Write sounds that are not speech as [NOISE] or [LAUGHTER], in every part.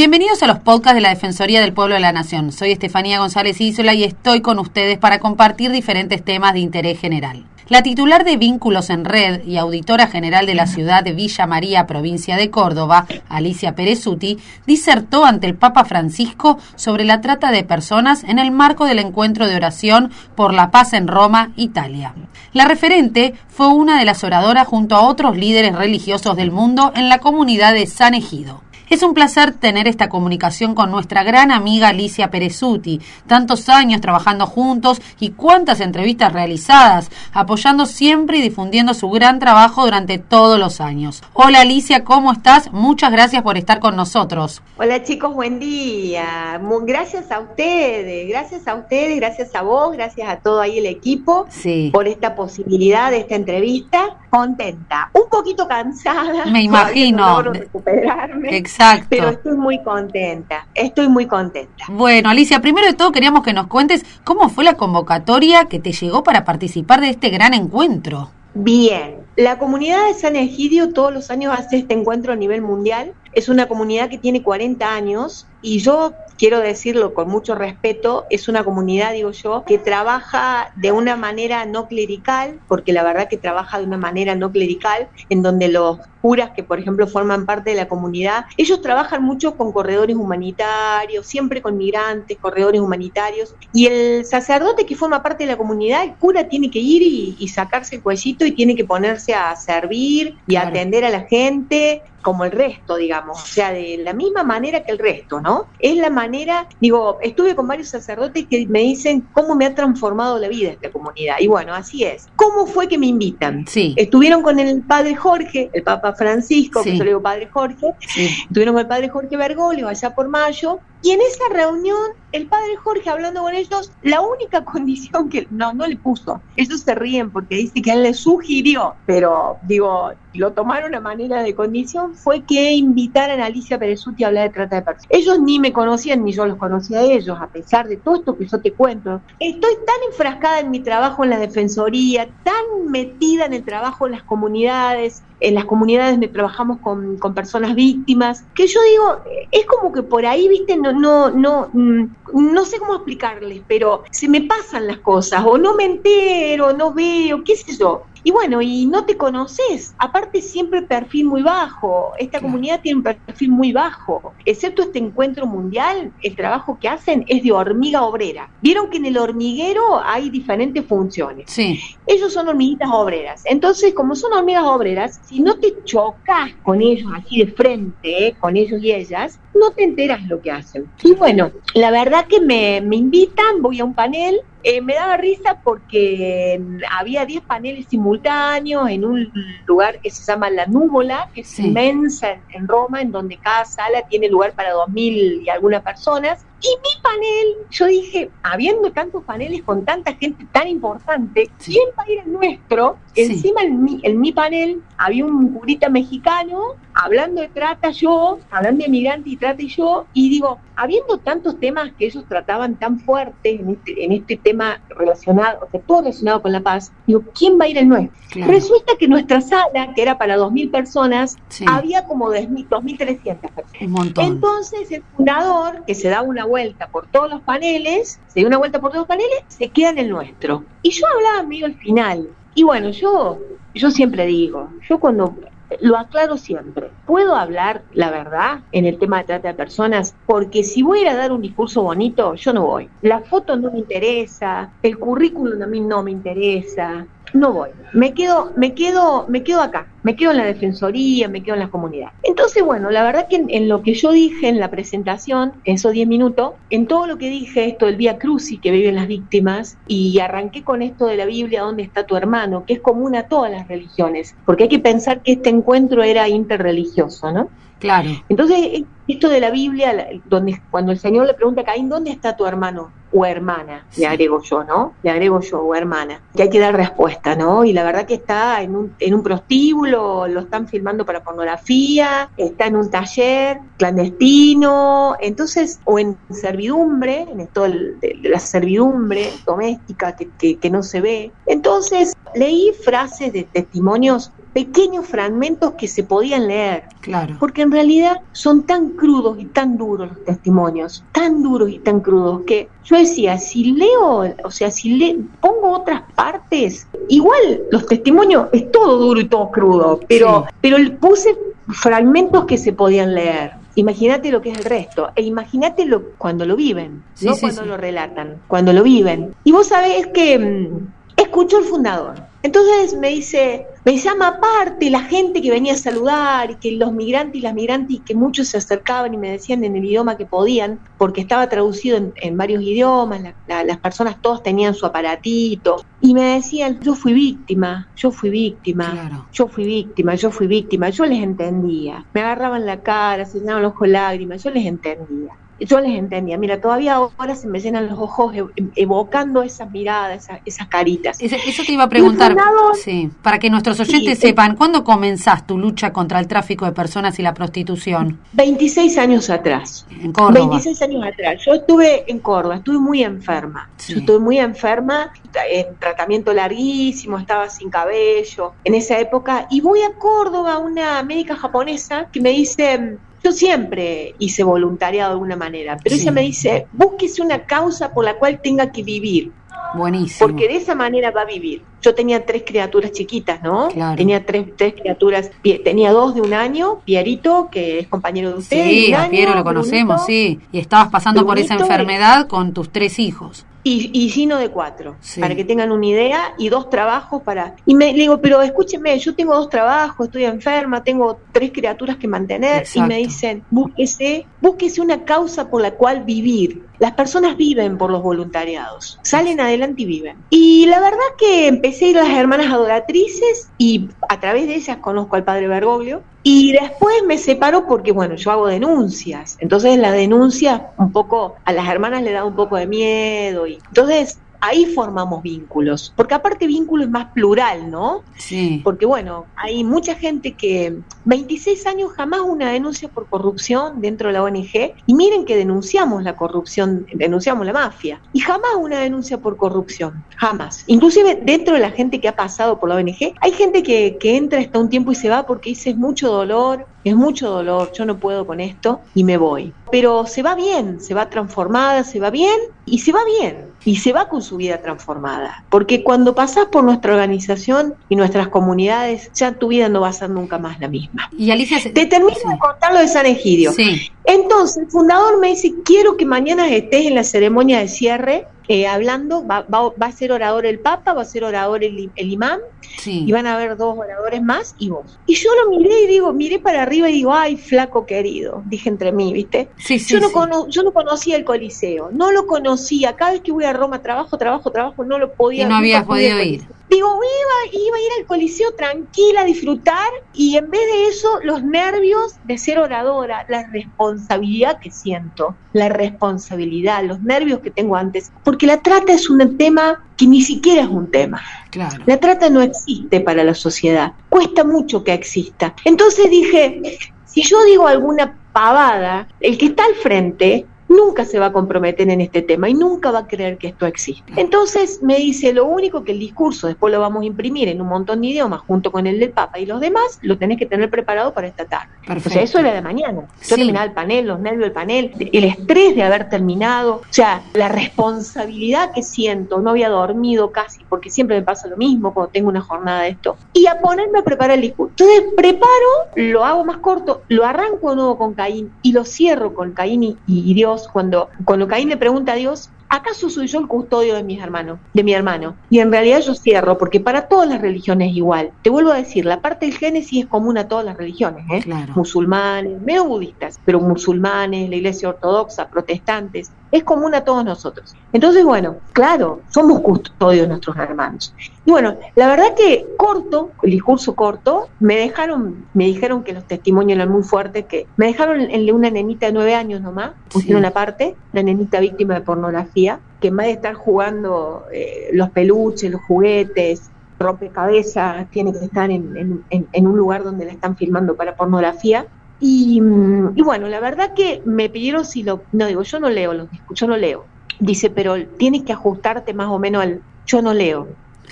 Bienvenidos a los podcasts de la Defensoría del Pueblo de la Nación. Soy Estefanía González Isola y estoy con ustedes para compartir diferentes temas de interés general. La titular de Vínculos en Red y auditora general de la ciudad de Villa María, provincia de Córdoba, Alicia Perezuti, disertó ante el Papa Francisco sobre la trata de personas en el marco del encuentro de oración por la paz en Roma, Italia. La referente fue una de las oradoras junto a otros líderes religiosos del mundo en la comunidad de San Egido. Es un placer tener esta comunicación con nuestra gran amiga Alicia Perezuti. Tantos años trabajando juntos y cuántas entrevistas realizadas, apoyando siempre y difundiendo su gran trabajo durante todos los años. Hola Alicia, ¿cómo estás? Muchas gracias por estar con nosotros. Hola chicos, buen día. Gracias a ustedes, gracias a ustedes, gracias a vos, gracias a todo ahí el equipo por esta posibilidad de esta entrevista. Contenta, un poquito cansada. Me imagino. recuperarme. Exacto. Pero estoy muy contenta, estoy muy contenta. Bueno, Alicia, primero de todo queríamos que nos cuentes cómo fue la convocatoria que te llegó para participar de este gran encuentro. Bien, la comunidad de San Egidio todos los años hace este encuentro a nivel mundial. Es una comunidad que tiene 40 años y yo quiero decirlo con mucho respeto, es una comunidad, digo yo, que trabaja de una manera no clerical, porque la verdad que trabaja de una manera no clerical, en donde los curas que, por ejemplo, forman parte de la comunidad, ellos trabajan mucho con corredores humanitarios, siempre con migrantes, corredores humanitarios, y el sacerdote que forma parte de la comunidad, el cura tiene que ir y, sacarse el cuellito y tiene que ponerse a servir y atender a la gente como el resto, digamos, o sea, de la misma manera que el resto, ¿no? Es la manera, digo, estuve con varios sacerdotes que me dicen cómo me ha transformado la vida esta comunidad, y bueno, así es. ¿Cómo fue que me invitan? Sí. Estuvieron con el padre Jorge, el Papa Francisco, que yo le digo padre Jorge, estuvieron con el padre Jorge Bergoglio allá por mayo, y en esa reunión, el padre Jorge hablando con ellos, la única [LAUGHS] condición que no, no le puso, ellos se ríen porque dice que él le sugirió, pero digo, lo tomaron a manera de condición, fue que invitaran a Alicia Perezuti a hablar de trata de personas. Ellos ni me conocían ni yo los conocía a ellos, a pesar de todo esto que yo te cuento. Estoy tan enfrascada en mi trabajo en la defensoría, tan metida en el trabajo en las comunidades, en las comunidades donde trabajamos con, con, personas víctimas, que yo digo, es como que por ahí, viste, no, no, no, mm, no sé cómo explicarles, pero se me pasan las cosas, o no me entero, no veo, qué sé yo. Y bueno, y no te conoces. Aparte, siempre perfil muy bajo. Esta comunidad tiene un perfil muy bajo. Excepto este encuentro mundial, el trabajo que hacen es de hormiga obrera. Vieron que en el hormiguero hay diferentes funciones. Sí. Ellos son hormiguitas obreras. Entonces, como son hormigas obreras, si no te chocas con ellos así de frente, con ellos y ellas, no te enteras lo que hacen. Y bueno, la verdad que me, me invitan, voy a un panel eh, me daba risa porque había 10 paneles simultáneos en un lugar que se llama La Núbola, que es inmensa en, Roma, en donde cada sala tiene lugar para 2.000 y algunas personas. Y mi panel, yo dije, habiendo tantos paneles con tanta gente tan importante, ¿quién va a ir al nuestro? Encima en mi, en mi panel había un curita mexicano hablando de trata yo, hablando de migrante y trata y yo, y digo, habiendo tantos temas que ellos trataban tan fuertes en este, en este tema relacionado, o sea, todo relacionado con la paz, digo, ¿quién va a ir al nuestro? Resulta que nuestra sala, que era para 2.000 personas, había como 2.300 personas. Entonces el fundador, que se da una vuelta por todos los paneles, se da una vuelta por todos los paneles, se queda en el nuestro. Y yo hablaba medio al final. Y bueno, yo, yo siempre digo, yo cuando lo aclaro siempre. Puedo hablar la verdad en el tema de trata de personas porque si voy a ir a dar un discurso bonito, yo no voy. La foto no me interesa, el currículum a mí no me interesa, no voy. Me quedo, me quedo, me quedo acá, me quedo en la defensoría, me quedo en la comunidad. Entonces, bueno, la verdad que en, lo que yo dije en la presentación, en esos 10 minutos, en todo lo que dije, esto del Vía Cruci que viven las víctimas, y arranqué con esto de la Biblia, ¿dónde está tu hermano? que es común a todas las religiones, porque hay que pensar que este encuentro era interreligioso, ¿no? Claro. Entonces, esto de la Biblia, donde cuando el Señor le pregunta a Caín, ¿dónde está tu hermano? O hermana, le agrego yo, ¿no? Le agrego yo, o hermana, que hay que dar respuesta, ¿no? Y la verdad que está en un, en un prostíbulo, lo están filmando para pornografía, está en un taller clandestino, entonces, o en servidumbre, en esto de, la servidumbre doméstica que, que no se ve. Entonces, leí frases de testimonios pequeños fragmentos que se podían leer. Claro. Porque en realidad son tan crudos y tan duros los testimonios, tan duros y tan crudos, que yo decía, si leo, o sea, si le pongo otras partes, igual los testimonios es todo duro y todo crudo, pero, pero puse fragmentos que se podían leer. Imagínate lo que es el resto, e imagínate lo, cuando lo viven, no cuando lo relatan, cuando lo viven. Y vos sabés que mm, escucho el fundador entonces me dice, me llama aparte la gente que venía a saludar y que los migrantes y las migrantes y que muchos se acercaban y me decían en el idioma que podían, porque estaba traducido en, varios idiomas, las personas todas tenían su aparatito y me decían, yo fui víctima, yo fui víctima, yo fui víctima, yo fui víctima, yo les entendía, me agarraban la cara, se llenaban los ojos lágrimas, yo les entendía yo les entendía. Mira, todavía ahora se me llenan los ojos evocando esas miradas, esas, caritas. Eso, te iba a preguntar, sí, para que nuestros oyentes sepan, ¿cuándo comenzás tu lucha contra el tráfico de personas y la prostitución? 26 años atrás. En Córdoba. 26 años atrás. Yo estuve en Córdoba, estuve muy enferma. Yo estuve muy enferma, en tratamiento larguísimo, estaba sin cabello en esa época. Y voy a Córdoba, una médica japonesa que me dice yo siempre hice voluntariado de alguna manera, pero ella me dice, búsquese una causa por la cual tenga que vivir. Buenísimo. Porque de esa manera va a vivir. Yo tenía tres criaturas chiquitas, ¿no? Tenía tres, tres criaturas, tenía dos de un año, Pierito, que es compañero de usted. Sí, a Piero lo conocemos, sí. Y estabas pasando por esa enfermedad con tus tres hijos. Y, y Gino de cuatro, para que tengan una idea, y dos trabajos para... Y me le digo, pero escúcheme, yo tengo dos trabajos, estoy enferma, tengo tres criaturas que mantener, y me dicen, búsquese, búsquese una causa por la cual vivir. Las personas viven por los voluntariados, salen adelante y viven. Y la verdad que empecé a ir a las hermanas adoratrices y a través de ellas conozco al padre Bergoglio. Y después me separo porque, bueno, yo hago denuncias. Entonces la denuncia un poco, a las hermanas le da un poco de miedo. Y entonces ahí formamos vínculos, porque aparte vínculo es más plural, ¿no? Sí. Porque bueno, hay mucha gente que 26 años jamás una denuncia por corrupción dentro de la ONG y miren que denunciamos la corrupción, denunciamos la mafia y jamás una denuncia por corrupción, jamás. Inclusive dentro de la gente que ha pasado por la ONG, hay gente que, que entra hasta un tiempo y se va porque dice es mucho dolor, es mucho dolor, yo no puedo con esto y me voy. Pero se va bien, se va transformada, se va bien y se va bien y se va con su vida transformada. Porque cuando pasas por nuestra organización y nuestras comunidades, ya tu vida no va a ser nunca más la misma. Y Alicia, te termino de contar lo de San Egidio. Sí. Entonces, el fundador me dice, quiero que mañana estés en la ceremonia de cierre eh, hablando, va, va, a ser orador el Papa, va a ser orador el, el imán, y van a haber dos oradores más y vos. Y yo lo miré y digo, miré para arriba y digo, ay, flaco querido, dije entre mí, ¿viste? Sí, yo, no yo no conocía el Coliseo, no lo conocía, cada vez que voy a Roma trabajo, trabajo, trabajo, no lo podía. Y no habías podido ir. Digo, iba, iba a ir al coliseo tranquila, a disfrutar, y en vez de eso, los nervios de ser oradora, la responsabilidad que siento, la responsabilidad, los nervios que tengo antes, porque la trata es un tema que ni siquiera es un tema. Claro. La trata no existe para la sociedad, cuesta mucho que exista. Entonces dije, si yo digo alguna pavada, el que está al frente nunca se va a comprometer en este tema y nunca va a creer que esto existe. Entonces me dice, lo único que el discurso después lo vamos a imprimir en un montón de idiomas junto con el del Papa y los demás, lo tenés que tener preparado para esta tarde. Perfecto. O sea, eso era de mañana. Yo terminaba el panel, los nervios del panel, el estrés de haber terminado, o sea, la responsabilidad que siento, no había dormido casi, porque siempre me pasa lo mismo cuando tengo una jornada de esto. Y a ponerme a preparar el discurso. Entonces preparo, lo hago más corto, lo arranco de nuevo con Caín y lo cierro con Caín y Dios cuando, cuando Caín le pregunta a Dios, ¿acaso soy yo el custodio de mis hermanos, de mi hermano? Y en realidad yo cierro, porque para todas las religiones es igual. Te vuelvo a decir, la parte del Génesis es común a todas las religiones, ¿eh? musulmanes, menos budistas, pero musulmanes, la iglesia ortodoxa, protestantes, es común a todos nosotros. Entonces, bueno, claro, somos custodios de nuestros hermanos. Y bueno, la verdad que corto, el discurso corto, me dejaron, me dijeron que los testimonios eran muy fuertes, que me dejaron en una nenita de nueve años nomás, pusieron una parte, la nenita víctima de pornografía, que en vez de estar jugando eh, los peluches, los juguetes, rompecabezas, tiene que estar en, un lugar donde la están filmando para pornografía. Y, mm, y, bueno, la verdad que me pidieron si lo... No digo, yo no leo los discursos, yo no leo. Dice, pero tienes que ajustarte más o menos al... Yo no leo.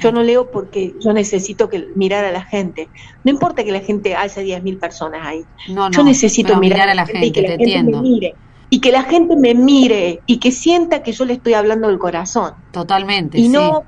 Yo no leo porque yo necesito que mirar a la gente. No importa que la gente haya 10.000 personas ahí. No, yo necesito mirar, a la gente, y que la gente me mire. Y que la gente me mire y que sienta que yo le estoy hablando del corazón. Totalmente. Y no,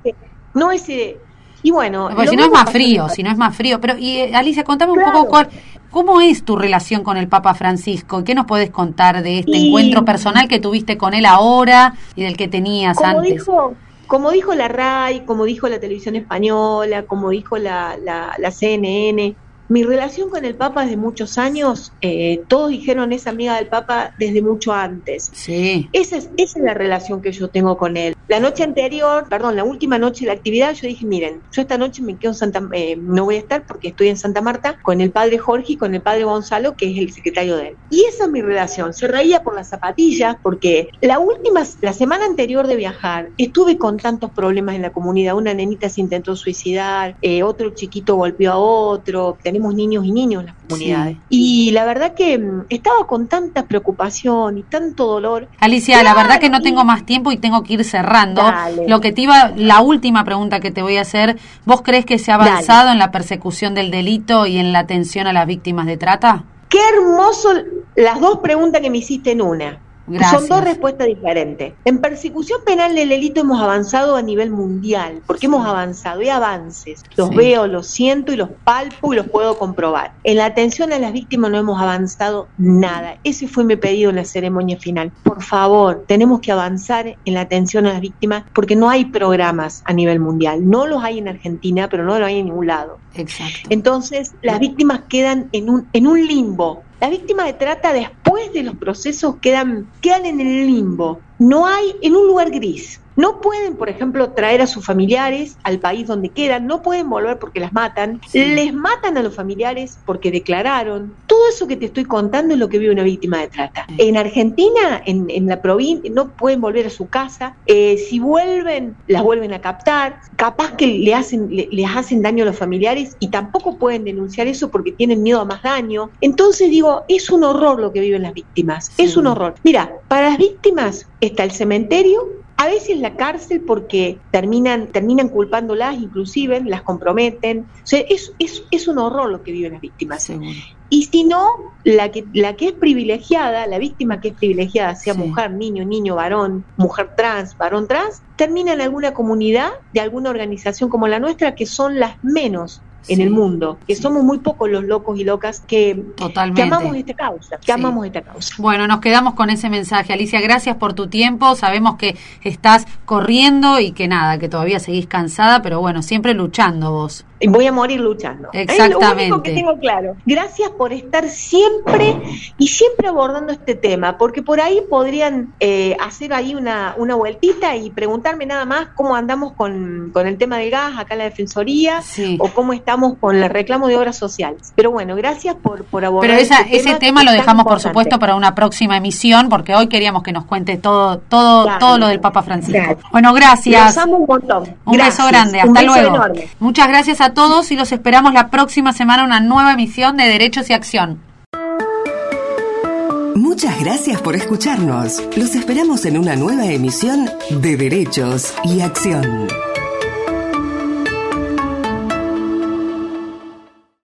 no ese y bueno. si no es más frío, si no es más frío. Pero, y eh, Alicia, contame un poco cuál, cómo es tu relación con el Papa Francisco. ¿Qué nos puedes contar de este encuentro personal que tuviste con él ahora y del que tenías como antes? Dijo, como dijo la RAI, como dijo la televisión española, como dijo la, la, la CNN, mi relación con el Papa de muchos años, eh, todos dijeron es amiga del Papa desde mucho antes. Sí. Esa es, esa es la relación que yo tengo con él. La noche anterior, perdón, la última noche de la actividad, yo dije, miren, yo esta noche me quedo en Santa, eh, no voy a estar porque estoy en Santa Marta con el padre Jorge y con el padre Gonzalo, que es el secretario de él. Y esa es mi relación. Se reía por las zapatillas porque la última, la semana anterior de viajar, estuve con tantos problemas en la comunidad. Una nenita se intentó suicidar, eh, otro chiquito golpeó a otro, tenemos niños y niños en las comunidades. Y la verdad que mm, estaba con tanta preocupación y tanto dolor. Alicia, la verdad que no tengo más tiempo y tengo que ir cerrando. Lo que te iba, la última pregunta que te voy a hacer, ¿vos crees que se ha avanzado en la persecución del delito y en la atención a las víctimas de trata? Qué hermoso las dos preguntas que me hiciste en una. Son dos respuestas diferentes. En persecución penal del delito hemos avanzado a nivel mundial, porque hemos avanzado, hay avances. Los veo, los siento y los palpo y los puedo comprobar. En la atención a las víctimas no hemos avanzado nada. Ese fue mi pedido en la ceremonia final. Por favor, tenemos que avanzar en la atención a las víctimas porque no hay programas a nivel mundial. No los hay en Argentina, pero no los hay en ningún lado. Exacto. Entonces, las víctimas quedan en un, en un limbo las víctimas de trata después de los procesos quedan, quedan en el limbo. No hay en un lugar gris. No pueden, por ejemplo, traer a sus familiares al país donde quedan, no pueden volver porque las matan, les matan a los familiares porque declararon. Todo eso que te estoy contando es lo que vive una víctima de trata. En Argentina, en, la provincia, no pueden volver a su casa. Eh, si vuelven, las vuelven a captar. Capaz que le hacen, les hacen daño a los familiares y tampoco pueden denunciar eso porque tienen miedo a más daño. Entonces digo, es un horror lo que viven las víctimas. Es un horror. Mira, para las víctimas está el cementerio, a veces la cárcel porque terminan, terminan culpándolas, inclusive las comprometen. O sea, es, es, un horror lo que viven las víctimas. Y si no, la que, la que es privilegiada, la víctima que es privilegiada, sea mujer, niño, niño, varón, mujer trans, varón trans, termina en alguna comunidad de alguna organización como la nuestra, que son las menos en el mundo, que somos muy pocos los locos y locas que, que amamos esta causa, que amamos esta causa. Bueno, nos quedamos con ese mensaje. Alicia, gracias por tu tiempo. Sabemos que estás corriendo y que nada, que todavía seguís cansada, pero bueno, siempre luchando vos. Voy a morir luchando. Exactamente. Es lo único que tengo claro. Gracias por estar siempre y siempre abordando este tema, porque por ahí podrían eh, hacer ahí una, una vueltita y preguntarme nada más cómo andamos con, con el tema del gas acá en la Defensoría o cómo estamos con el reclamo de obras sociales. Pero bueno, gracias por, por abordar Pero este ese tema lo dejamos, por supuesto, para una próxima emisión, porque hoy queríamos que nos cuente todo todo todo lo del Papa Francisco. Bueno, gracias. un montón. Un beso grande. Hasta luego. Muchas gracias a todos y los esperamos la próxima semana una nueva emisión de Derechos y Acción. Muchas gracias por escucharnos. Los esperamos en una nueva emisión de Derechos y Acción.